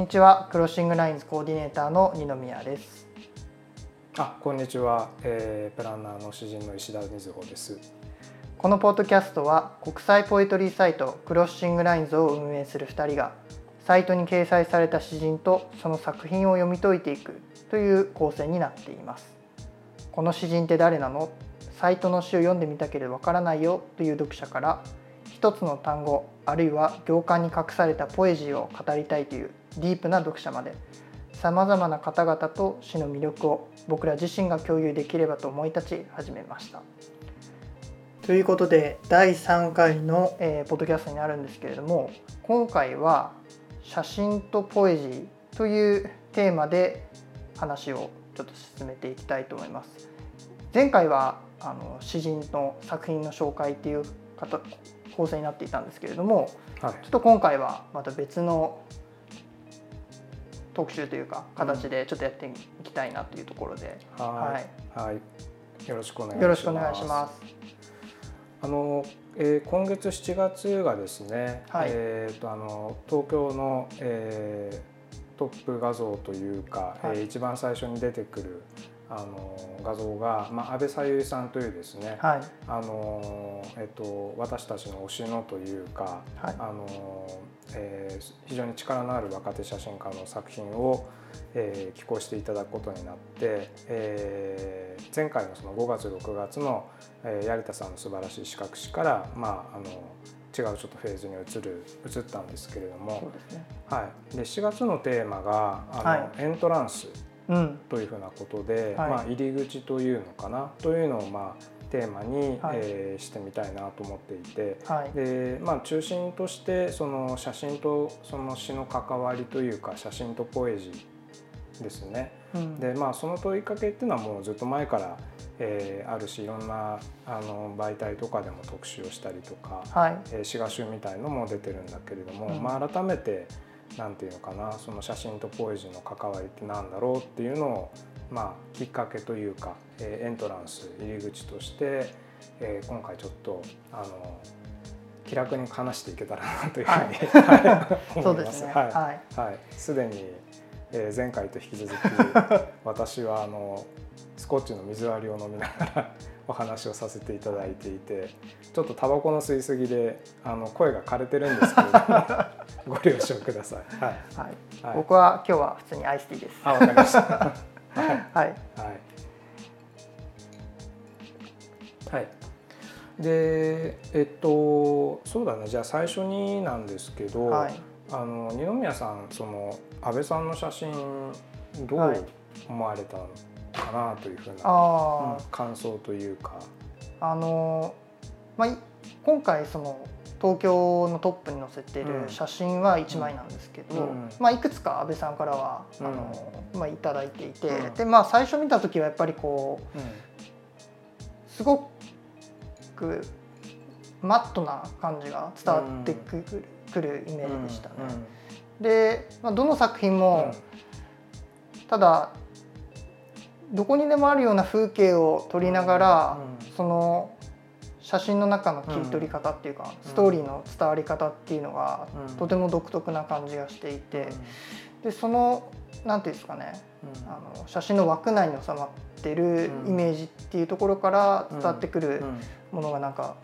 にちは。クロッシングラインズコーディネーターの二宮です。あこんにちは、えー、プランナーの詩人の石田瑞穂です。このポッドキャストは国際ポエトリーサイトクロッシングラインズを運営する2人がサイトに掲載された詩人とその作品を読み解いていくという構成になっています。この詩人って誰なの？サイトの詩を読んでみたければわからないよという読者から一つの単語あるいは行間に隠されたポエジーを語りたいというディープな読者までさまざまな方々と詩の魅力を僕ら自身が共有できればと思い立ち始めました。ということで第3回の、えー、ポッドキャストになるんですけれども今回は「写真とポエジー」というテーマで話をちょっと進めていきたいと思います。前回はあの詩人の作品の紹介っていう構成になっていたんですけれども、はい、ちょっと今回はまた別の特集というか形でちょっとやっていきたいなというところで、うん、はい、はい、よろしくお願いします。よろしくお願いします。あの、えー、今月7月がですね、はい、えっ、とあの東京の、えー、トップ画像というか、はい、えー、一番最初に出てくるあの画像が、まあ、安倍さゆりさんというですね、はい、あのえっと、私たちの推しのというか、はい、あのえー、非常に力のある若手写真家の作品を、えー、寄稿していただくことになって、えー、前回のその5月6月の、えー、成田さんの素晴らしい資格誌から、まあ、あの違うちょっとフェーズに移る移ったんですけれども、ね、はい、で7月のテーマがあの、はい、エントランスというふうなことで、はい、まあ、入り口というのかな。というのを、まあ、テーマに、はい、えー、してみたいなと思っていて、はい、でまあ、中心としてその写真とその詩の関わりというか写真とポエジーですね。うん、でまあその問いかけっていうのはもうずっと前から、えー、あるしいろんなあの媒体とかでも特集をしたりとか、はい。えー、詩画集みたいのも出てるんだけれども、うん、まあ、改めて何て言うのかなその写真とポエジーの関わりって何だろうっていうのを、まあ、きっかけというか、えー、エントランス入り口として、えー、今回ちょっとあの気楽に話していけたらなというふうに、はい、思います。はい、はい、すでに、えー、前回と引き続き 私はあのスコッチの水割りを飲みながらお話をさせていただいていてちょっとタバコの吸い過ぎであの声が枯れてるんですけれどご了承ください。はい。はい。僕は今日は普通にアイスティーです。あ、わかりました。はい。はい。はい。で、えっとそうだね。じゃあ最初になんですけど、はい、あの二宮さんその安倍さんの写真どう思われたかなというふうな、はい、感想というか。あのまあ今回その東京のトップに載せてる写真は1枚なんですけど、うん、まあ、いくつか安倍さんからは、あのまあ、いただいていて、うん、でまあ、最初見た時はやっぱりこう、すごくマットな感じが伝わってくる,、くるイメージでしたね。で、まあ、どの作品も、ただどこにでもあるような風景を撮りながら、その写真の中の切り取り方っていうか、ストーリーの伝わり方っていうのがとても独特な感じがしていて、でその何て言うんですかね、あの写真の枠内に収まってるイメージっていうところから伝わってくるものがなんか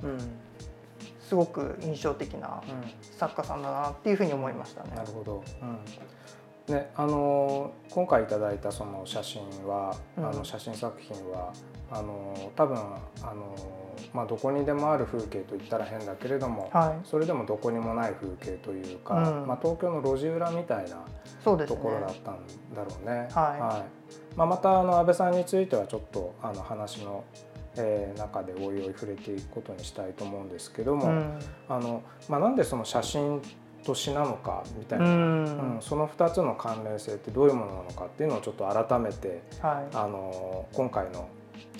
すごく印象的な作家さんだなっていうふうに思いましたね。なるほど、うん。ね、あの今回いただいたその写真は、あの写真作品はあの多分あのまあ、どこにでもある風景といったら変だけれども、はい、それでもどこにもない風景というか、うん、まあ、東京の路地裏みたいなところだったんだろうね。うねはい、はい、まあ、またあの安倍さんについてはちょっとあの話の、えー、中でおいおい触れていくことにしたいと思うんですけども、うん、あのまあ、なんでその写真と詩なのかみたいな、うん、うん、その2つの関連性ってどういうものなのかっていうのをちょっと改めて、はい、あの今回の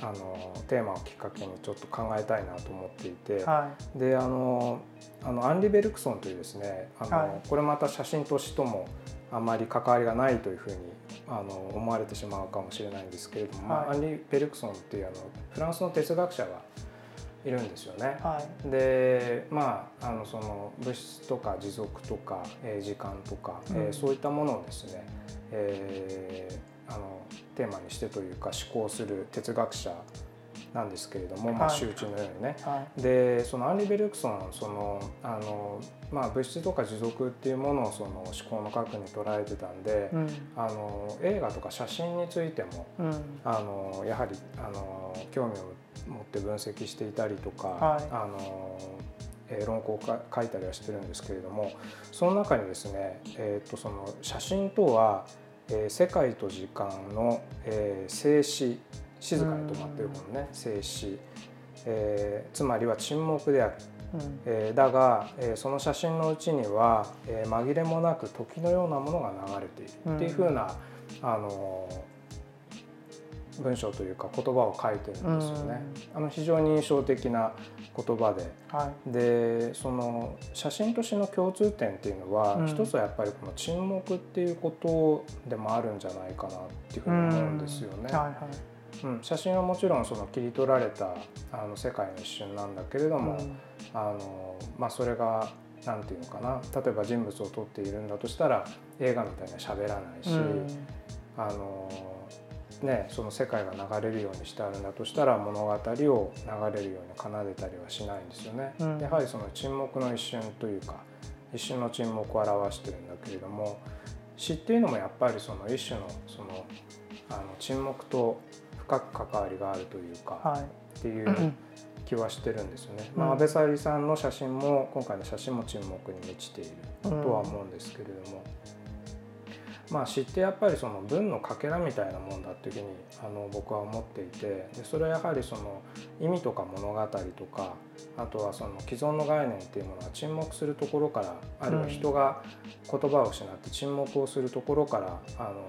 あのテーマをきっかけにちょっと考えたいなと思っていて、はい、であのあのアンリ・ベルクソンというですねあの、はい、これまた写真と詩ともあまり関わりがないというふうにあの思われてしまうかもしれないんですけれども、はい、アンリ・ベルクソンっていうあのフランスの哲学者が、いるんですよね。はい、でまああのその物質とか持続とか、えー、時間とか、うん、えー、そういったものをですね、えー、あのテーマにしてというか思考する哲学者なんですけれども、まあ、集中のようにね。はい、でそのアンリ・ベルクソンそのあの、まあ、物質とか持続っていうものをその思考の核に捉えてたんで、うん、あの映画とか写真についても、うん、あのやはりあの興味を持って分析していたりとか、はい、あのえ論考を書いたりはしてるんですけれどもその中にですね、えー、とその写真とは、えー、世界と時間の、えー、静止静かに止まってるこのね静止、えー、つまりは沈黙である、うん、えー、だが、えー、その写真のうちには、えー、紛れもなく時のようなものが流れているっていうふうな、うん、あの文章というか言葉を書いてるんですよね。あの非常に印象的な言葉で、はい、でその写真としての共通点っていうのは、うん、一つはやっぱりこの沈黙っていうことでもあるんじゃないかなっていうふうに思うんですよね。はいはい。うん、写真はもちろんその切り取られたあの世界の一瞬なんだけれども、うん、あのまあ、それが何て言うのかな。例えば人物を撮っているんだとしたら映画みたいには喋らないし、うん、あのね、その世界が流れるようにしてあるんだとしたら物語を流れるように奏でたりはしないんですよね。うん、やはりその沈黙の一瞬というか一瞬の沈黙を表してるんだけれども詩っていうのもやっぱりその一種のそのあの沈黙と深く関わりがあるというか、はい、っていう 気はしてるんですよね。まあ、安倍沙莉さんの写真も今回の写真も沈黙に満ちているとは思うんですけれども。まあ、詩ってやっぱりその文のかけらみたいなもんだっていうふうにあの僕は思っていてでそれはやはりその意味とか物語とかあとはその既存の概念っていうものは沈黙するところからあるいは人が言葉を失って沈黙をするところからあの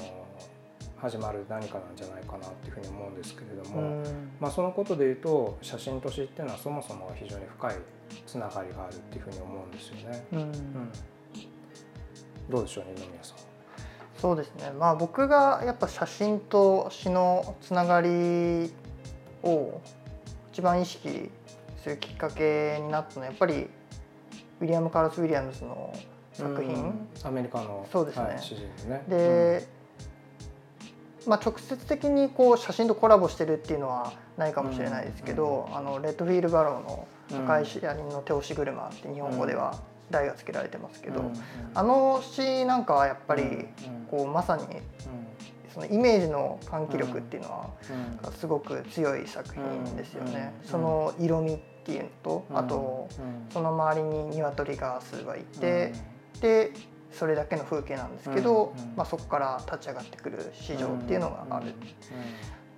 始まる何かなんじゃないかなっていうふうに思うんですけれども、まあ、そのことで言うと写真と詩っていうのはそもそも非常に深いつながりがあるっていうふうに思うんですよね。うん、うん、どうでしょう二宮さん。そうですね、まあ、僕がやっぱ写真と詩のつながりを一番意識するきっかけになったのはやっぱりウィリアム・カールス・ウィリアムズの作品。アメリカのそうですね、はい、ね。で、まあ、直接的にこう写真とコラボしてるっていうのはないかもしれないですけど、あのレッドフィール・バローの「赤い車輪の手押し車」って日本語では題がつけられてますけど、あの詩なんかはやっぱりこうまさにそのイメージの喚起力っていうのはすごく強い作品ですよね。その色味っていうのとあとその周りに鶏が数羽いてでそれだけの風景なんですけど、まあ、そこから立ち上がってくる市場っていうのがある。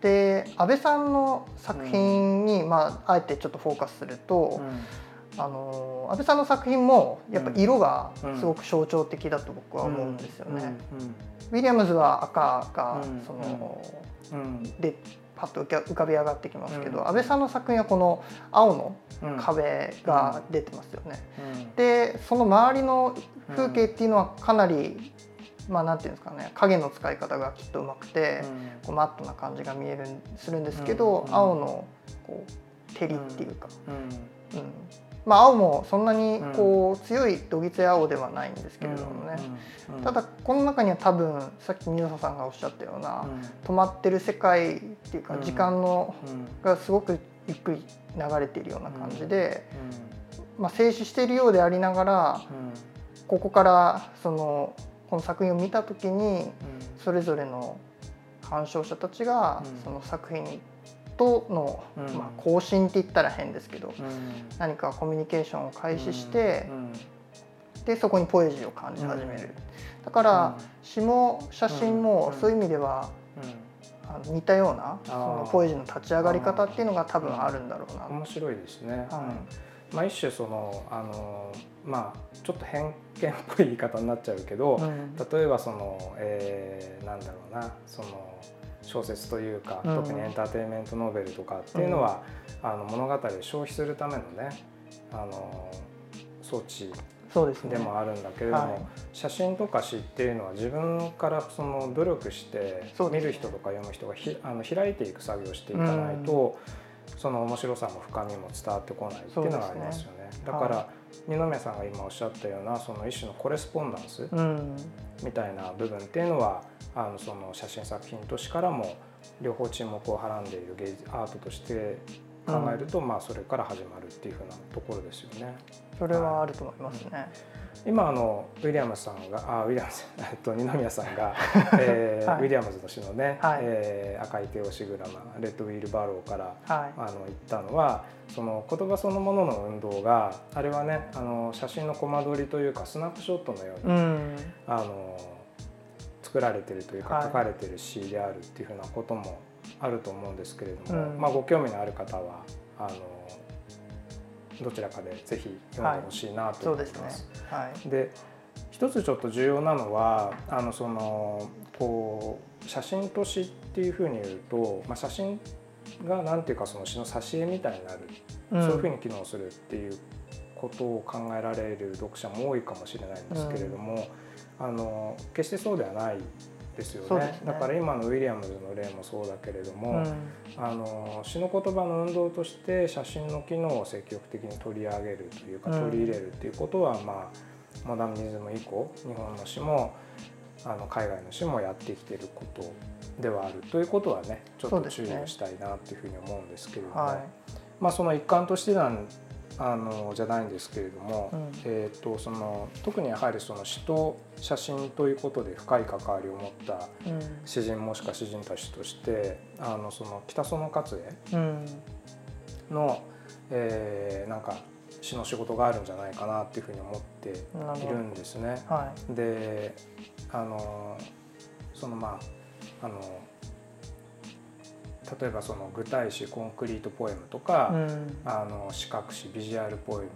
で安倍さんの作品に、まあ、あえてちょっとフォーカスすると、あの安倍さんの作品もやっぱ色がすごく象徴的だと僕は思うんですよね。ウィリアムズは赤がその、でパッと浮かび上がってきますけど、安倍さんの作品はこの青の壁が出てますよね。でその周りの風景っていうのはかなりまあ、なんていうんですかね影の使い方がきっとうまくて、こうマットな感じが見えるするんですけど、青のこう照りっていうか、うんまあ、青もそんなにこう強いどぎつい青ではないんですけれどもね、ただこの中には多分さっき水野さんがおっしゃったような、止まってる世界っていうか時間の、がすごくゆっくり流れているような感じで、まあ、静止しているようでありながら、ここからそのこの作品を見た時にそれぞれの鑑賞者たちがその作品にとの、うん、まあ、更新って言ったら変ですけど、うん、何かコミュニケーションを開始して、でそこにポエジーを感じ始める、だから詩も写真もそういう意味では、似たようなそのポエジーの立ち上がり方っていうのが多分あるんだろうな。面白いですね、はいまあ、一種そのあのまあちょっと偏見っぽい言い方になっちゃうけど、うん、例えばその、えー、なんだろうなその小説というか、特にエンターテインメントノーベルとかっていうのは、あの物語を消費するためのねあの装置でもあるんだけれども、ねはい、写真とか詩っていうのは自分からその努力して見る人とか読む人がひあの開いていく作業をしていかないと、うん、その面白さも深みも伝わってこないっていうのがありますよね。ねだから、はい、二宮さんが今おっしゃったようなその一種のコレスポンダンスみたいな部分っていうのは、あのその写真作品としてからも両方沈黙をはらんでいる芸術アートとして考えると、うん、まあそれから始まるっていうふうなところですよね。それはあると思いますね。今あのウィリアムさんがあウィリアム えっと二宮さんが、えーはい、ウィリアムズの詩のね、はい、えー、赤い手押し車 Red Wheelbarrow から、はい、あの言ったのはその言葉そのものの運動があれはねあの写真のコマ撮りというかスナップショットのように、うん、あの作られてるというか、書かれてる詩であるっていうふうなこともあると思うんですけれども、うん、まあ、ご興味のある方はあのどちらかでぜひ読んでほしいなと思います。はい、で、ねはい、一つちょっと重要なのはあのそのこう写真と詩っていうふうに言うと、まあ、写真がなんていうかその詩の挿絵みたいになる、うん、そういうふうに機能するっていうことを考えられる読者も多いかもしれないんですけれども、うん、あの決してそうではないですよね、ね、だから今のウィリアムズの例もそうだけれども、うん、あの詩の言葉の運動として写真の機能を積極的に取り上げるというか、取り入れるっていうことは、まあ、モダニズム以降日本の詩もあの海外の詩もやってきていることではあるということはねちょっと注意をしたいなというふうに思うんですけれども、ねはい、まあ、その一環としてなんあのじゃないんですけれども、うん、えーと、その特にやはりその詩と写真ということで深い関わりを持った詩人もしくは詩人たちとしてあのその北園勝恵の、うん、えー、なんか詩の仕事があるんじゃないかなっていうふうに思っているんですね。はい、であのそのまああの例えばその具体詞コンクリートポエムとか、うん、あの視覚詞ビジュアルポエム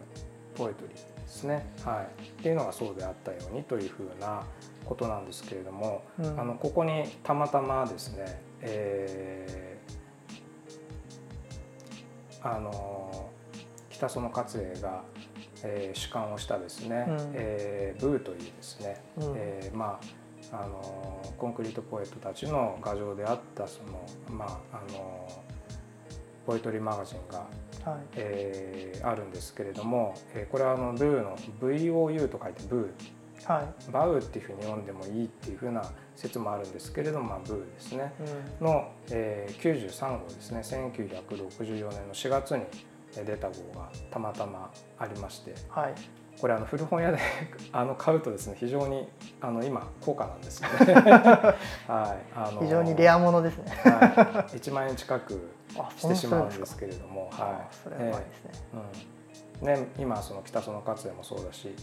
ポエトリーですね、はい、っていうのがそうであったようにというふうなことなんですけれども、うん、あのここにたまたまですね、えー、あの北園勝栄が、えー、主観をしたですね、うん、えー、ブーというですね、うん、えー、まああのコンクリートポエットたちの画像であったそのまああのポエトリーマガジンが、はい、えー、あるんですけれども、えー、これはあのブーの VOU と書いてブー、はい、バウっていうふうに読んでもいいっていうふうな説もあるんですけれども、まあ、ブーですね、うん、の、えー、93号ですね。1964年の4月に出た号がたまたまありまして、はい、これあの古本屋で あの買うとですね非常にあの今高価なんですよね。はい、あの非常にレアものですね。はい、1万円近くしてしまうんですけれども、はい。それはですね。えー、うん、ね今その北園勝也もそうだし、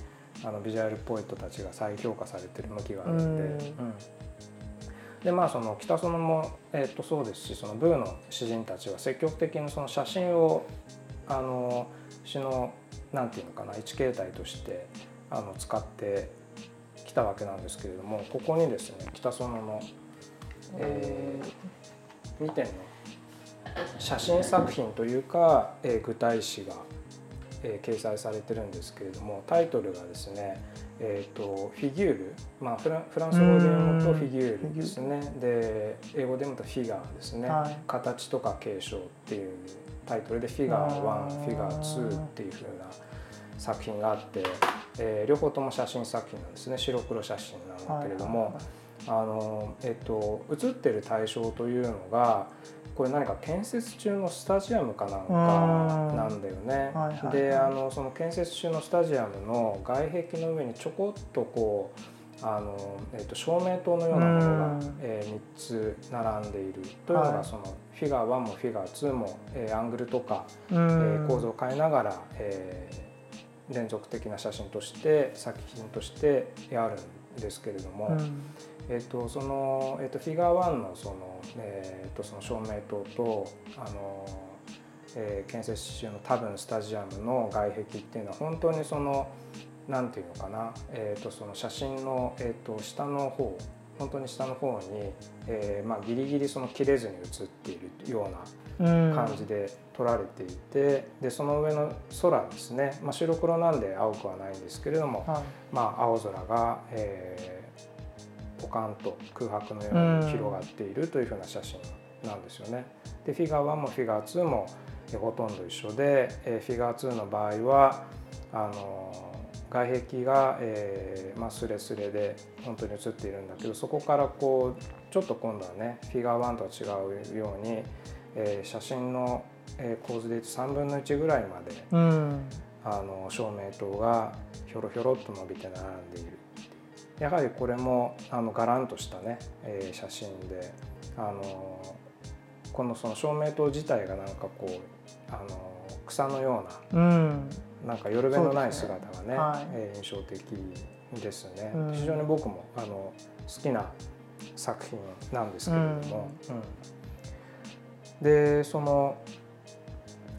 あのビジュアルポエットたちが再評価されてる向きがあるので。うんでまあその北園も、えー、とそうですしそのブーの詩人たちは積極的にその写真をあの詩のなんていうのかな一形態としてあの使ってきたわけなんですけれどもここにですね北園の、えー、2点の写真作品というか、えー、具体詞が、えー、掲載されてるんですけれどもタイトルがですねえーと、フィギュール、まあ、フラフランス語で読むとフィギュールですね。で英語で読むとフィガーですね、はい、形とか継承っていうタイトルでフィガー1フィガー2っていうふうな作品があって、えー、両方とも写真作品なんですね。白黒写真なんだけれども、あのえっ、ー、と写ってる対象というのがこれ何か建設中のスタジアムかなんかなんだよね。であのその建設中のスタジアムの外壁の上にちょこっとこうあの、えーと、照明灯のようなものが、えー、3つ並んでいるというのが、そのフィガー1もフィガー2も、えー、アングルとか、えー、構造を変えながら、えー、連続的な写真として作品としてあるんですけれども、えーとそのえーと、フィガー1のその,、えーと、その照明灯とあの、えー、建設中の多分スタジアムの外壁っていうのは本当にその何て言うのかな、えーと、その写真の、えーと、下の方本当に下の方に、えーまあ、ギリギリその切れずに写っているような感じで撮られていて、うん、でその上の空ですね、まあ、白黒なんで青くはないんですけれども、はい、まあ、青空が、えー、ポカンと空白のように広がっているというふうな写真なんですよね。でフィガー1もフィガー2もほとんど一緒で、えフィガー2の場合はあの外壁が、えーまあ、スレスレで本当に映っているんだけどそこからこうちょっと今度はねフィガー1とは違うように、えー、写真の、えー、構図でいうと3分の1ぐらいまで、うん、あの照明灯がひょろひょろっと伸びて並んでいる。やはりこれもあのガランとしたね、えー、写真であのこのその照明灯自体がなんかこうあの草のような、うん、なんかよるべのない姿がね、ね。はい、えー、印象的ですね、うん、非常に僕もあの好きな作品なんですけれども、うん、でその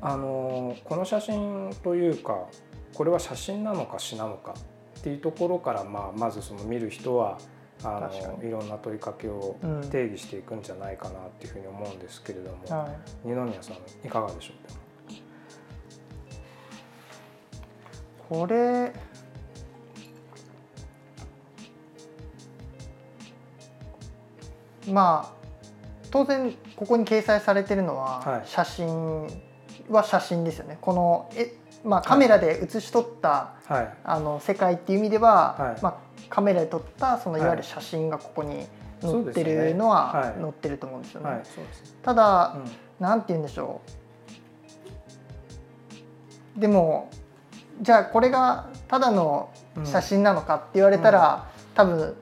あのこの写真というかこれは写真なのか詩なのかっていうところから、まあ、まずその見る人はあのいろんな問いかけを定義していくんじゃないかなっていうふうに思うんですけれども、うんはい、二宮さんいかがでしょう？これまあ当然ここに掲載されてるのは写真は写真ですよね。このえまあ、カメラで写し取った、はい、あの世界っていう意味では、はい、まあ、カメラで撮ったそのい。わゆる写真がここに載ってるのは載ってると思うんですよね。ただ、うん、なんて言うんでしょう。でもじゃあこれがただの写真なのかって言われたら、うん、多分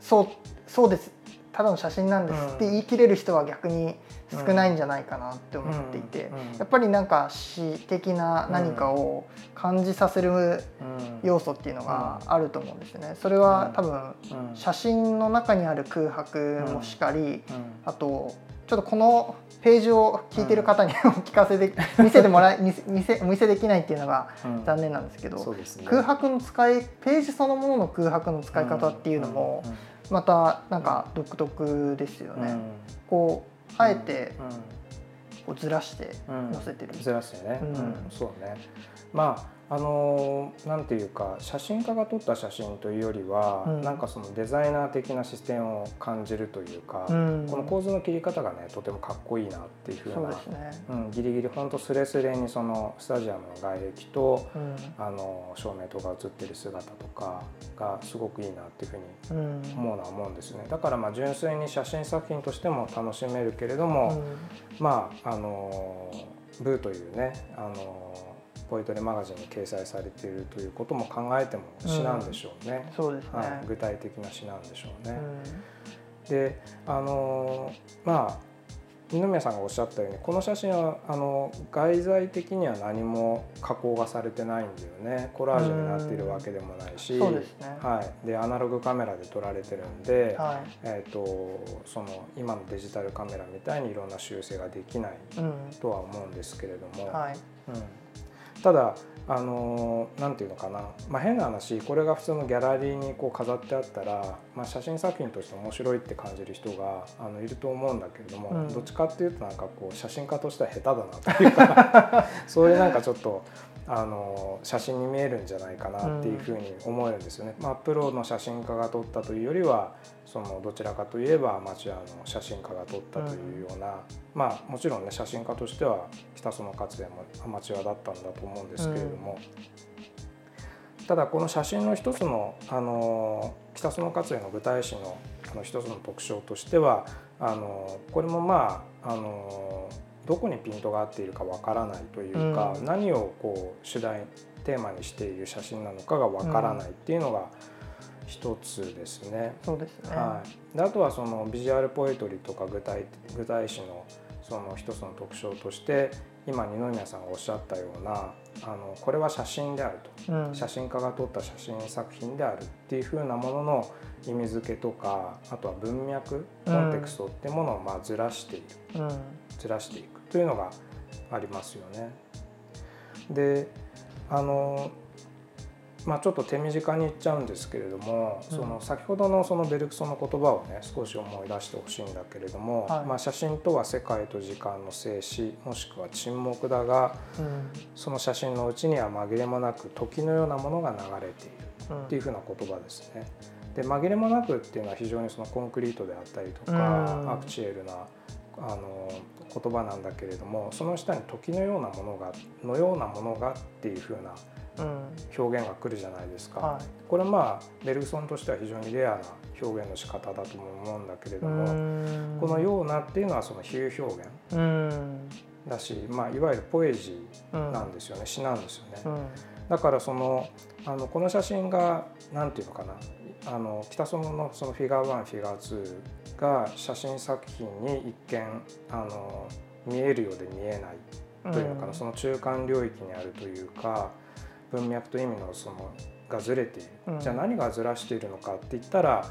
そうそうです。ただの写真なんですって言い切れる人は逆に少ないんじゃないかなって思っていて、やっぱりなんか詩的な何かを感じさせる要素っていうのがあると思うんですよね。それは多分写真の中にある空白もしかり、あとちょっとこのページを聞いてる方にお聞かせで見せてもらい見せお見せできないっていうのが残念なんですけど、うんね、空白の使いページそのものの空白の使い方っていうのもまたなんか独特ですよね。こうあえてこうずらして載せてる、ずらしてね、うん。そうね。まああのなんていうか写真家が撮った写真というよりは、うん、なんかそのデザイナー的な視点を感じるというか、うん、この構図の切り方がねとてもかっこいいなっていうふうなう、ね、うん、ギリギリ本当スレスレにそのスタジアムの外壁と、うん、あの照明とか映ってる姿とかがすごくいいなっていうふうに思うのは思うんですね。だからまあ純粋に写真作品としても楽しめるけれども、まああのブーというねあのポイトレマガジンに掲載されているということも考えても詩なんでしょうね。うん、そうですね、はい、具体的な詩なんでしょうね。うん、であのまあ二宮さんがおっしゃったようにこの写真はあの外在的には何も加工がされてないんだよね。コラージュになっているわけでもないし、はい、でアナログカメラで撮られてるんで、はい、えーと、その今のデジタルカメラみたいにいろんな修正ができないとは思うんですけれども。はい。うんただあのなんていうのかな、まあ、変な話これが普通のギャラリーにこう飾ってあったら、まあ、写真作品として面白いって感じる人があのいると思うんだけれども、うん、どっちかっていうとなんかこう写真家としては下手だなというか そういうなんかちょっとあの写真に見えるんじゃないかなっていうふうに思えるんですよね。まあ、プロの写真家が撮ったというよりはそのどちらかといえばアマチュアの写真家が撮ったというような、うん、まあもちろんね写真家としては北園勝也もアマチュアだったんだと思うんですけれども、うん、ただこの写真の一つのあの北園勝也の舞台史のあの一つの特徴としてはあのこれもまああのどこにピントが合っているかわからないというか、うん、何をこう主題テーマにしている写真なのかがわからないっていうのが一つですね。そうですね、はい、であとはそのビジュアルポエトリーとか具体具体詞のその一つの特徴として今二宮さんがおっしゃったようなあのこれは写真であると、うん、写真家が撮った写真作品であるっていうふうなものの意味付けとかあとは文脈コンテクストってものをまあずらしている、うん、ずらしていくというのがありますよね。であのまあ、ちょっと手短に言っちゃうんですけれども、うん、その先ほどのそのベルクソの言葉をね少し思い出してほしいんだけれども、はい、まあ、写真とは世界と時間の静止もしくは沈黙だが、うん、その写真のうちには紛れもなく時のようなものが流れているっていうふうな言葉ですね。で紛れもなくっていうのは非常にそのコンクリートであったりとか、アクチュエルなあの言葉なんだけれどもその下に時のようなものがのようなものがっていうふうな表現が来るじゃないですか、はい、これまあベルグソンとしては非常にレアな表現の仕方だとも思うんだけれどもこの「ような」っていうのはその比喩表現だし、まあ、いわゆるポエジーなんですよね、詩なんですよね。だからそのあのこの写真が何て言うのかなあの北園のそのフィガー1フィガー2が写真作品に一見あの見えるようで見えないというのかな、その中間領域にあるというか文脈と意味のそのがずれている、うん、じゃあ何がずらしているのかって言ったら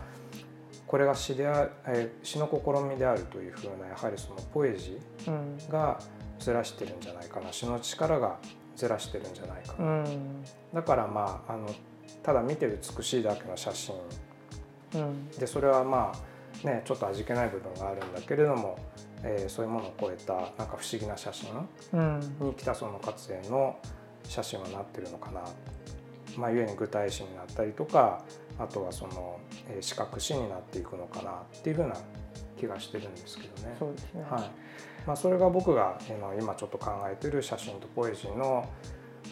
これが詩であ、え詩の試みであるというふうなやはりそのポエジーがずらしてるんじゃないかな。詩の力がずらしてるんじゃないかな、うん、だからまああのただ見て美しいだけの写真、うん、でそれはまあねちょっと味気ない部分があるんだけれども、えー、そういうものを超えたなんか不思議な写真に北園勝栄の写真はなってるのかな。まあ、ゆえに具体詞になったりとかあとはその、えー、視覚詞になっていくのかなっていうふうな気がしてるんですけどね。そうですね、はい。まあ、それが僕が今ちょっと考えてる写真とポエジーの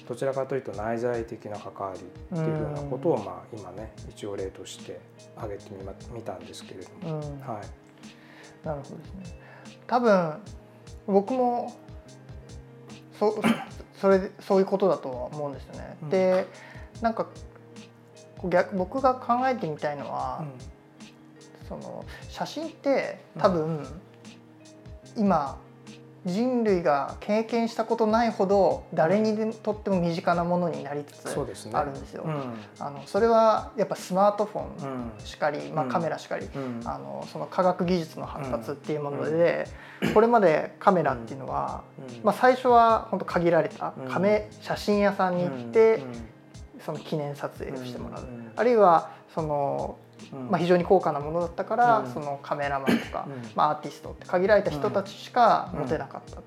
どちらかというと内在的な関わりっていうふうなことをまあ今ね一応例として挙げてみま見たんですけれども、はい、なるほどですね。多分僕もそ それそういうことだとは思うんですよね。うん、でなんか逆僕が考えてみたいのは、うん、その写真って多分、うん、今人類が経験したことないほど誰にとっても身近なものになりつつあるんですよ。そ、ねうん、あのそれはやっぱスマートフォンしかり、うん、まあ、カメラしかり、うん、あのその科学技術の発達っていうもので、これまでカメラっていうのは、まあ、最初は本当限られたカメ写真屋さんに行って、その記念撮影をしてもらう、あるいはそのまあ、非常に高価なものだったから、そのカメラマンとか、まあ、アーティストって限られた人たちしか持てなかった。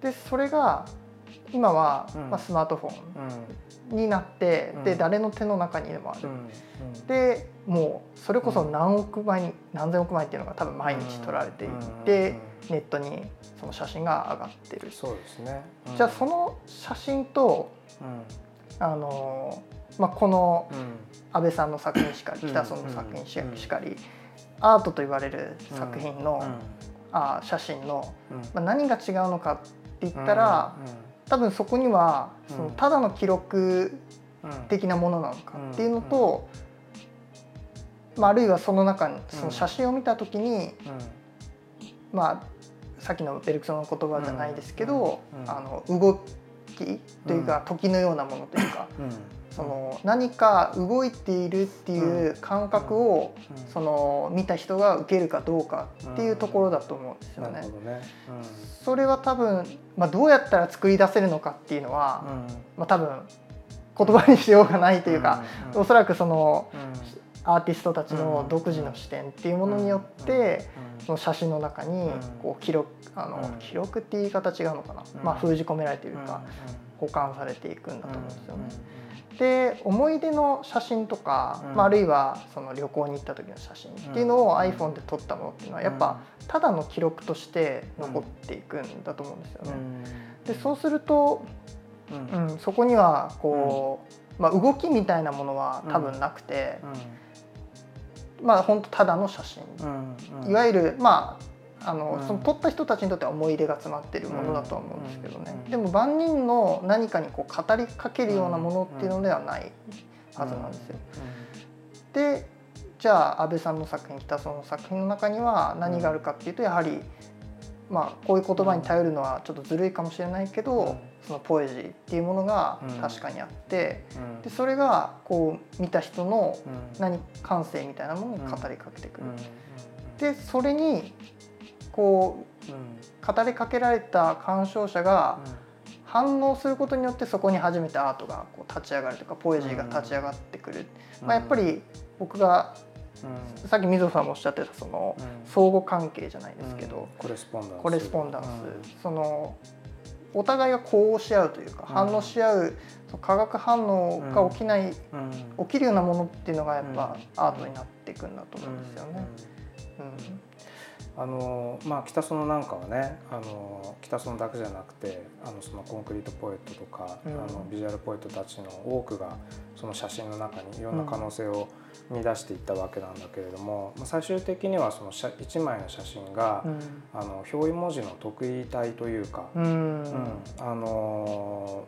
でそれが今は、まあ、スマートフォンになって、で誰の手の中にでもある。でもうそれこそ何億枚何千億枚っていうのが多分毎日撮られていて、ネットにその写真が上がってる。そうですね、じゃあその写真と、あのまあ、この安倍さんの作品しかり北園の作品しかりアートと言われる作品のあ写真の、まあ、何が違うのかって言ったら多分そこにはそのただの記録的なものなのかっていうのと、まあ、あるいはその中にその写真を見た時に、まあさっきのベルクソンの言葉じゃないですけど、あの動きというか時のようなものというか、その何か動いているっていう感覚をその見た人が受けるかどうかっていうところだと思うんですよね。それは多分、まあ、どうやったら作り出せるのかっていうのは、まあ、多分言葉にしようがないというか、おそらくそのアーティストたちの独自の視点っていうものによってその写真の中にこう記録あの記録っていう言い方違うのかな、まあ、封じ込められているか保管されていくんだと思うんですよね。で思い出の写真とか、まあ、あるいはその旅行に行った時の写真っていうのを iPhone で撮ったものっていうのはやっぱただの記録として残っていくんだと思うんですよね。でそうすると、うん、そこにはこう、まあ、動きみたいなものは多分なくて、まあ本当ただの写真、いわゆるまああの、うん、その撮った人たちにとっては思い出が詰まっているものだとは思うんですけどね、でも万人の何かにこう語りかけるようなものっていうのではないはずなんですよ。でじゃあ安倍さんの作品北園の作品の中には何があるかっていうとやはりまあこういう言葉に頼るのはちょっとずるいかもしれないけど、そのポエジーっていうものが確かにあって、でそれがこう見た人の何感性みたいなものに語りかけてくる。でそれにこう、語りかけられた鑑賞者が反応することによってそこに初めてアートがこう立ち上がるとかポエジーが立ち上がってくる、まあ、やっぱり僕がうん、さっき水野さんもおっしゃってたその、相互関係じゃないですけど、コレスポンダンス。コレスポンダンス、そのお互いが呼応し合うというか、反応し合う化学反応が起きない、起きるようなものっていうのがやっぱアートになっていくんだと思うんですよね。うんあのまあ、北園なんかはねあの北園だけじゃなくてあのそのコンクリートポエットとか、うん、あのビジュアルポエットたちの多くがその写真の中にいろんな可能性を見出していったわけなんだけれども、まあ、最終的にはその1枚の写真が、うん、あの表意文字の得意体というか、うん、あの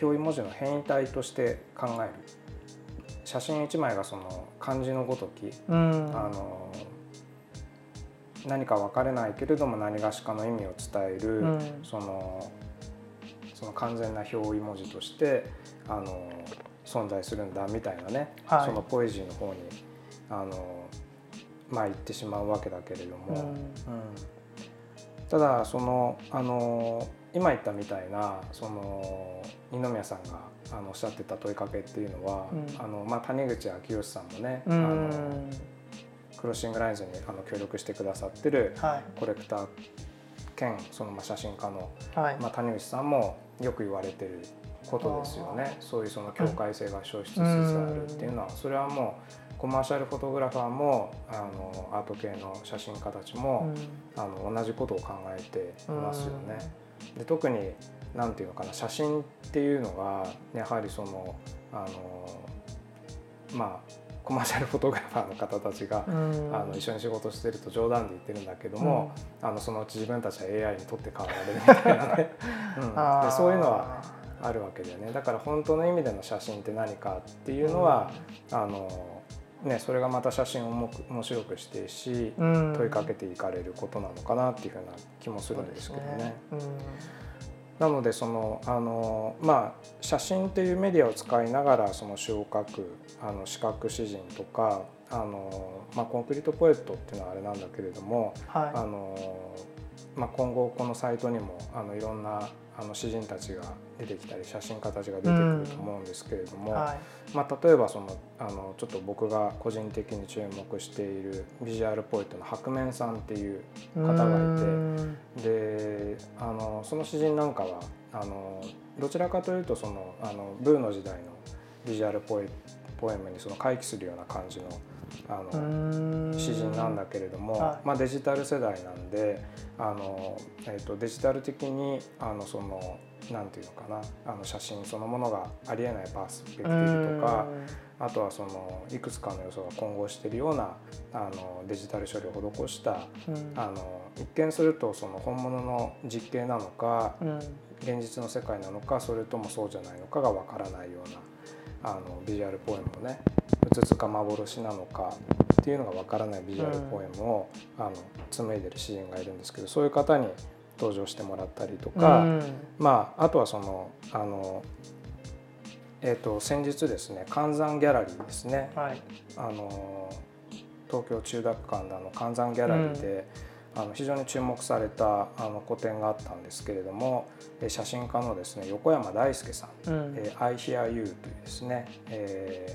表意文字の変異体として考える。写真1枚がその漢字のごとき、あの何か分からないけれども何がしかの意味を伝える、うん、そのその完全な表意文字としてあの存在するんだみたいなね、はい、そのポエジーの方にあのまあ言ってしまうわけだけれども、うん、うん、ただそのあの今言ったみたいなその二宮さんがあのおっしゃってた問いかけっていうのは、うん、あのまあ、谷口昭義さんもね、あのクロッシングラインズにあの協力してくださってるコレクター兼そのまあ写真家の、はい、まあ、谷口さんもよく言われてることですよね。そういうその境界性が消失しつつあるっていうのはそれはもうコマーシャルフォトグラファーもあのアート系の写真家たちも、あの同じことを考えていますよね。で特に何て言うのかな写真っていうのがやはりそのあのまあコマーシャルフォトグラファーの方たちが、うん、あの一緒に仕事してると冗談で言ってるんだけども、うん、あのそのうち自分たちは AI に取って代わられるみたいなね、うん、でそういうのはあるわけだよね。だから本当の意味での写真って何かっていうのは、あのね、それがまた写真を面白くしてし、問いかけていかれることなのかなっていうふうな気もするんですけどね。なのでそのあの、まあ、写真っていうメディアを使いながらその詩を書くあの視覚詩人とかあの、まあ、コンクリートポエットっていうのはあれなんだけれども、はい、あのまあ、今後このサイトにもあのいろんなあの詩人たちが出てきたり写真家たちが出てくると思うんですけれども、うんはい、まあ、例えばそのあのちょっと僕が個人的に注目しているビジュアルポエットの白面さんっていう方がいてであのその詩人なんかはあのどちらかというとそのあのブーの時代のビジュアルポエポエムにその回帰するような感じのあの詩人なんだけれども、はい、まあ、デジタル世代なんであの、えーと、デジタル的にあのそのなんていうのかなあの写真そのものがありえないパースペクティブとかあとはそのいくつかの要素が混合しているようなあのデジタル処理を施した、うん、あの一見するとその本物の実景なのか、うん、現実の世界なのかそれともそうじゃないのかがわからないようなあのビジュアルポエムをねうつつか幻なのかっていうのがわからないビジュアルポエムを、うん、あの紡いでる詩人がいるんですけどそういう方に登場してもらったりとか、うん、まああとはそのあのえーと、先日ですね寒山ギャラリーですね、はい、あの東京中学館の寒山ギャラリーで、あの非常に注目されたあの個展があったんですけれども写真家のですね横山大輔さん「うん、えー、I Hear You」というですね、え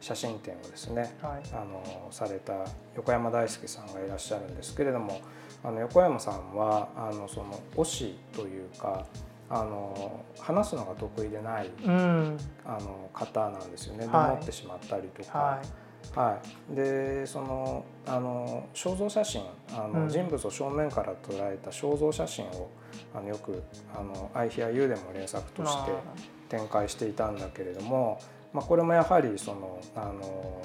ー、写真展をですね、はい、あのされた横山大輔さんがいらっしゃるんですけれどもあの横山さんはあのその推しというかあの話すのが得意でない、うん、あの方なんですよね、はい、ってしまったりとか。はい。はい、でそのあの肖像写真あの、うん、人物を正面から捉えた肖像写真をあのよく「あの I Hear You」でも連作として展開していたんだけれども、まあ、これもやはりそのあの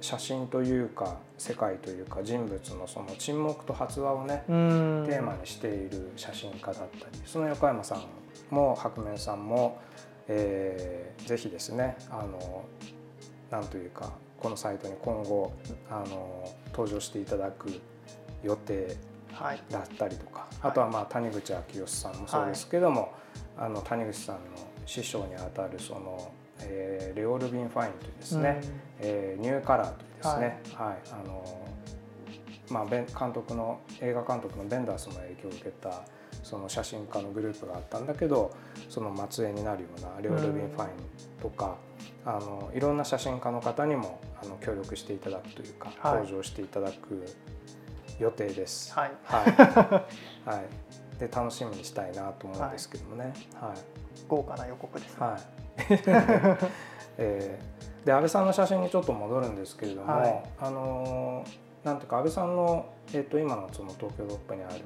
写真というか世界というか人物のその沈黙と発話をねテーマにしている写真家だったりその横山さんも白面さんも、えー、ぜひですねあのなんというかこのサイトに今後あの登場していただく予定だったりとか、はい、あとはまあ谷口昭義さんもそうですけども、はい、あの谷口さんの師匠にあたるその、えー、レオルビン・ファインというですね、うん、えー、ニューカラーというですね、はい、はい、あのまあ、監督の映画監督のベンダースの影響を受けたその写真家のグループがあったんだけどその末裔になるようなレオルビン・ファインとか、あのいろんな写真家の方にもあの協力していただくというか、はい、登場していただく予定です。はい、はい、はい、で楽しみにしたいなと思うんですけどもね。はい、豪華な予告です、ね、はい。えー、で安倍さんの写真にちょっと戻るんですけれども、はい、あのなんていうか安倍さんの、えー、と今のその東京トップにある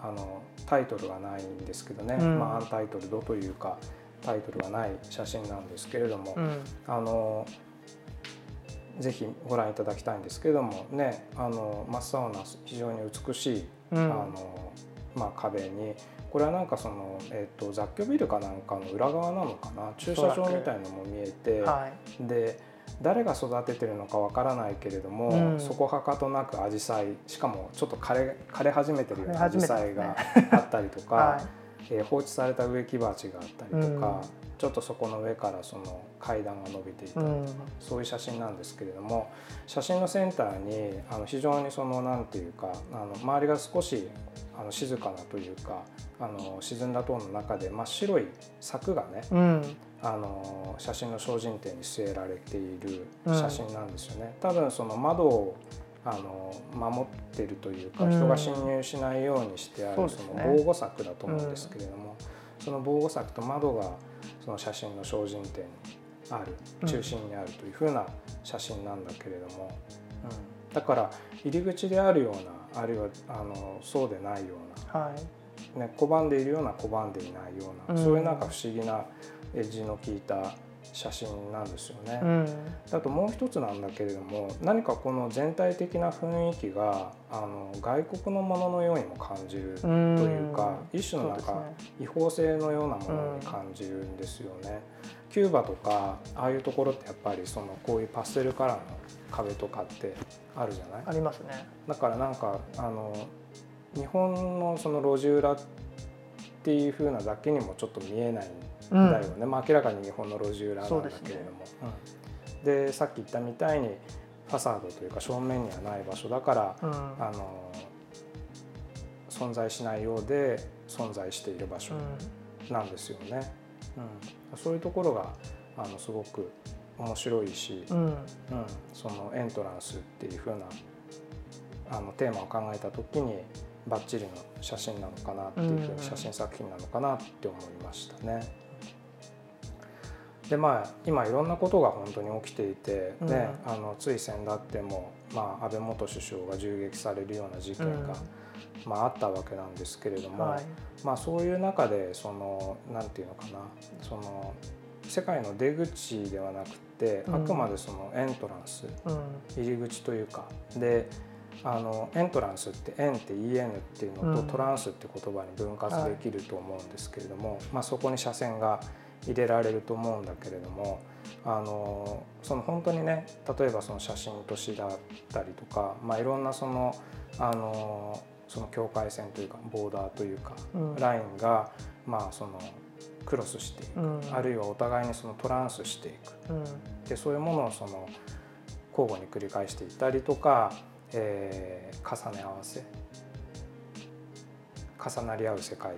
あのタイトルがないんですけどね、うん、まあ、アンタイトルドというかタイトルがない写真なんですけれども、うん、あのぜひご覧いただきたいんですけれどもねあの真っ青な非常に美しい、うん、あのまあ、壁にこれはなんかその、えーと、雑居ビルかなんかの裏側なのかな？駐車場みたいのも見えて、はい、で誰が育ててるのかわからないけれども、うん、そこはかとなくアジサイしかもちょっと枯れ枯れ始めてるようなアジサイがあったりとか、はい、えー、放置された植木鉢があったりとか、ちょっとそこの上からその階段が伸びていた。うん、そういう写真なんですけれども写真のセンターにあの非常にその何て言うかあの周りが少しあの静かなというかあの沈んだ塔の中で真っ白い柵がね、うん、あの写真の精進点に据えられている写真なんですよね。多分その窓をあの守ってるというか人が侵入しないようにしてあるその防護柵だと思うんですけれども、その防護柵と窓がその写真の精進点にある中心にあるというふうな写真なんだけれども、うん、だから入り口であるようなあるいはあのそうでないような、はい。ね、拒んでいるような拒んでいないような、うん、そういうなんか不思議なエッジの効いた写真なんですよね。うん、あともう一つなんだけれども何かこの全体的な雰囲気があの外国のもののようにも感じるというか、う一種のなんか違法性のようなものに感じるんですよね。キューバとかああいうところってやっぱりそのこういうパステルカラーの壁とかってあるじゃない？ありますね。だからなんかあの日本のその路地裏っていう風なだけにもちょっと見えないだよね、うん、まあ、明らかに日本の路地裏なんだけれども。で、ね。うん、さっき言ったみたいにファサードというか正面にはない場所だから、うん、あの存在しないようで存在している場所なんですよね。うん。そういうところがあのすごく面白いし、うん。そのエントランスっていうふうなあのテーマを考えた時にバッチリの写真なのかなっていうふうに写真作品なのかなって思いましたね。でまあ今いろんなことが本当に起きていて、うん、ね、あのつい先だっても、まあ、安倍元首相が銃撃されるような事件が、うん、まあ、あったわけなんですけれども、はい、まあ、そういう中でそのなんていうのかなその世界の出口ではなくて、あくまでそのエントランス、入り口というかであのエントランスって「エン」って「EN」っていうのと、トランスって言葉に分割できると思うんですけれども、はい、まあ、そこに車線が入れられると思うんだけれどもあのその本当にね例えばその写真都市だったりとか、まあ、いろんなそのあのその境界線というかボーダーというか、うん、ラインが、まあ、そのクロスしていく、うん、あるいはお互いにそのトランスしていく、うん、でそういうものをその交互に繰り返していったりとか、えー、重ね合わせ。重なり合う世界。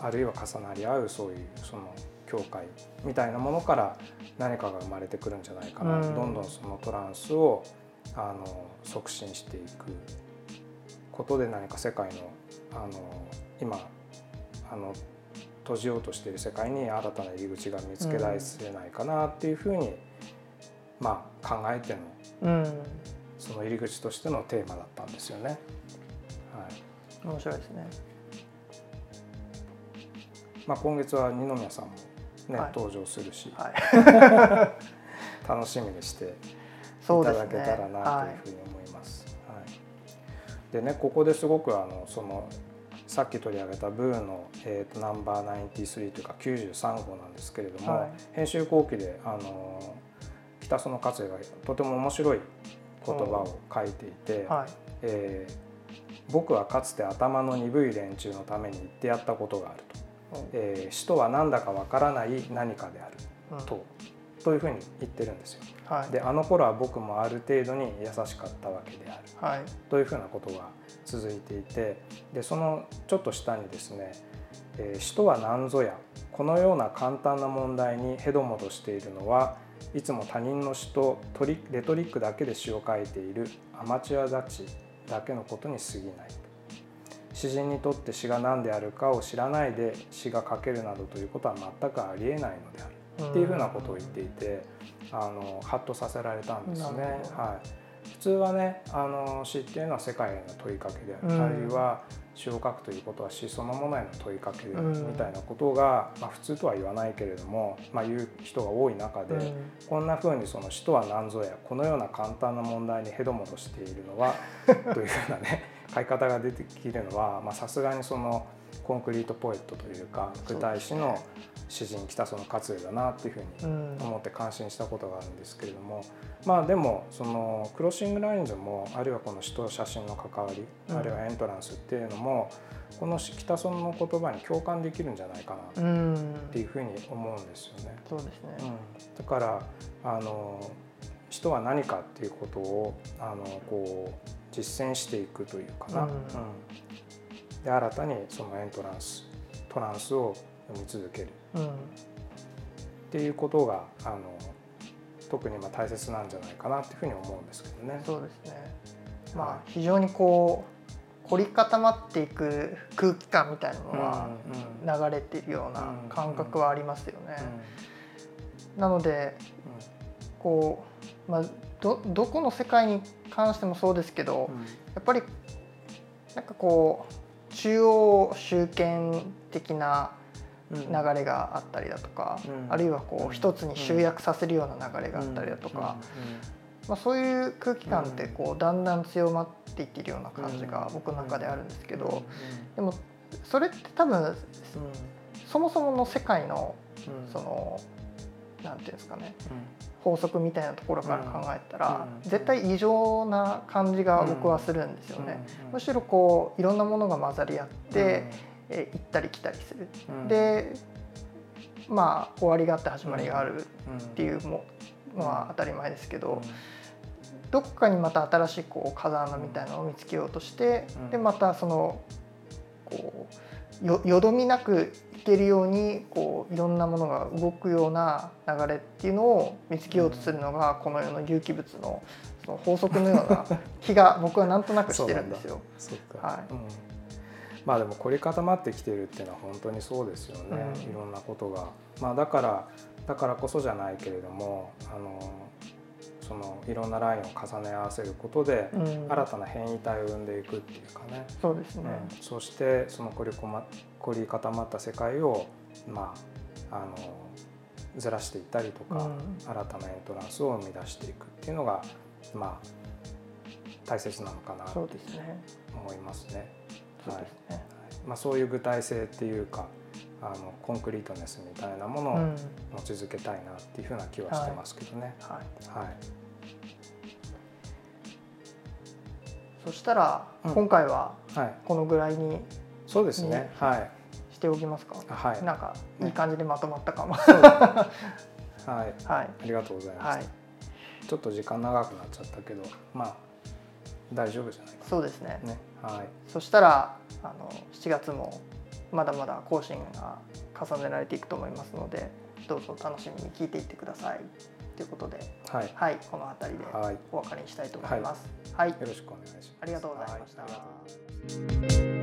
あるいは重なり合うそういうその教会みたいなものから何かが生まれてくるんじゃないかな、うん、どんどんそのトランスをあの促進していくことで何か世界のあの今あの閉じようとしている世界に新たな入り口が見つけ出せないかなっていうふうに、うん、まあ、考えての、うん、その入り口としてのテーマだったんですよね。はい、面白いですね。まあ、今月は二宮さんもね、はい、登場するし、はい、楽しみにしていただけたらなというふうに思います。はい、でねここですごくあのそのさっき取り上げたブーの、えーと、ナンバー93というか93号なんですけれども、はい、編集後期であの北園勝也がとても面白い言葉を書いていて、はい、えー、僕はかつて頭の鈍い連中のために言ってやったことがあると。えー、死とは何だかわからない何かであると、というふうに言ってるんですよ。はい、であの頃は僕もある程度に優しかったわけである、はい、というふうなことが続いていてでそのちょっと下にですね「えー、死とは何ぞやこのような簡単な問題にヘドモとしているのはいつも他人の死とレトリックだけで詩を書いているアマチュアたちだけのことに過ぎない」詩人にとって詩が何であるかを知らないで詩が書けるなどということは全くありえないのである。っていうふうなことを言っていてあのハッとさせられたんですね。はい。普通はねあの詩っていうのは世界への問いかけである、うん、あるいは詩を書くということは詩そのものへの問いかけであるみたいなことが、まあ、普通とは言わないけれども、まあ、言う人が多い中で、うん、こんなふうにその詩とは何ぞやこのような簡単な問題にヘドモドしているのは というふうなね書き方が出てきるのはさすがにそのコンクリートポエットというか具体詩の詩人北園勝恵だなっていうふうに思って感心したことがあるんですけれども、まあでもそのクロッシングラインズもあるいはこの詩と写真の関わり、あるいはエントランスっていうのもこの北園の言葉に共感できるんじゃないかなっていうふうに思うんですよね。そうですね、うん、だからあの人は何かっていうことをあのこう実践していくというかな、うん、うん、で新たにそのエントランストランスを読み続ける、うん、っていうことがあの特にまあ大切なんじゃないかなっていうふうに思うんですけどね。そうですね。まあ、非常にこう凝り固まっていく空気感みたいなのは流れているような感覚はありますよね。なのでこう、まあ、どどこの世界に関してもそうですけど、やっぱりなんかこう中央集権的な流れがあったりだとか、あるいはこう一つに集約させるような流れがあったりだとか、まあ、そういう空気感ってこうだんだん強まっていっているような感じが僕の中であるんですけどでもそれって多分そもそもの世界のそのなんていうんですかね。法則みたいなところから考えたら絶対異常な感じが僕はするんですよね。むしろこういろんなものが混ざり合ってえ行ったり来たりする。でまあ終わりがあって始まりがあるっていうものは当たり前ですけど。どっかにまた新しいこう風穴みたいなのを見つけようとして、でまたそのこうよよどみなくけるようにこういろんなものが動くような流れっていうのを見つけようとするのがこの世の有機物のその法則のような 気が僕はなんとなくしてるんですよ。はい、うん。まあでも凝り固まってきてるっていうのは本当にそうですよね、うん、いろんなことが。まあ、だからだからこそじゃないけれどもあのそのいろんなラインを重ね合わせることで、うん、新たな変異体を生んでいくっていうかね。そうですね、うん、そしてその凝りこ、ま、凝り固まった世界を、まあ、あのずらしていったりとか、うん、新たなエントランスを生み出していくっていうのが、まあ、大切なのかなと思いますね。そうですね、はい。まあ、そういう具体性っていうかあのコンクリートネスみたいなものを持ち続けたいなっていうふうな気はしてますけどね。はい、はい、はいそしたら、今回はこのぐらいに、そうですね。はい。しておきますか、はい、なんかいい感じでまとまったかも、はい、はい、ありがとうございます、はい、ちょっと時間長くなっちゃったけどまあ大丈夫じゃないかそうですね。ね、はい、そしたらあの7月もまだまだ更新が重ねられていくと思いますのでどうぞ楽しみに聞いていってくださいということで、はい、はい、この辺りでお別れにしたいと思います。はい、はい、よろしくお願いします。ありがとうございました。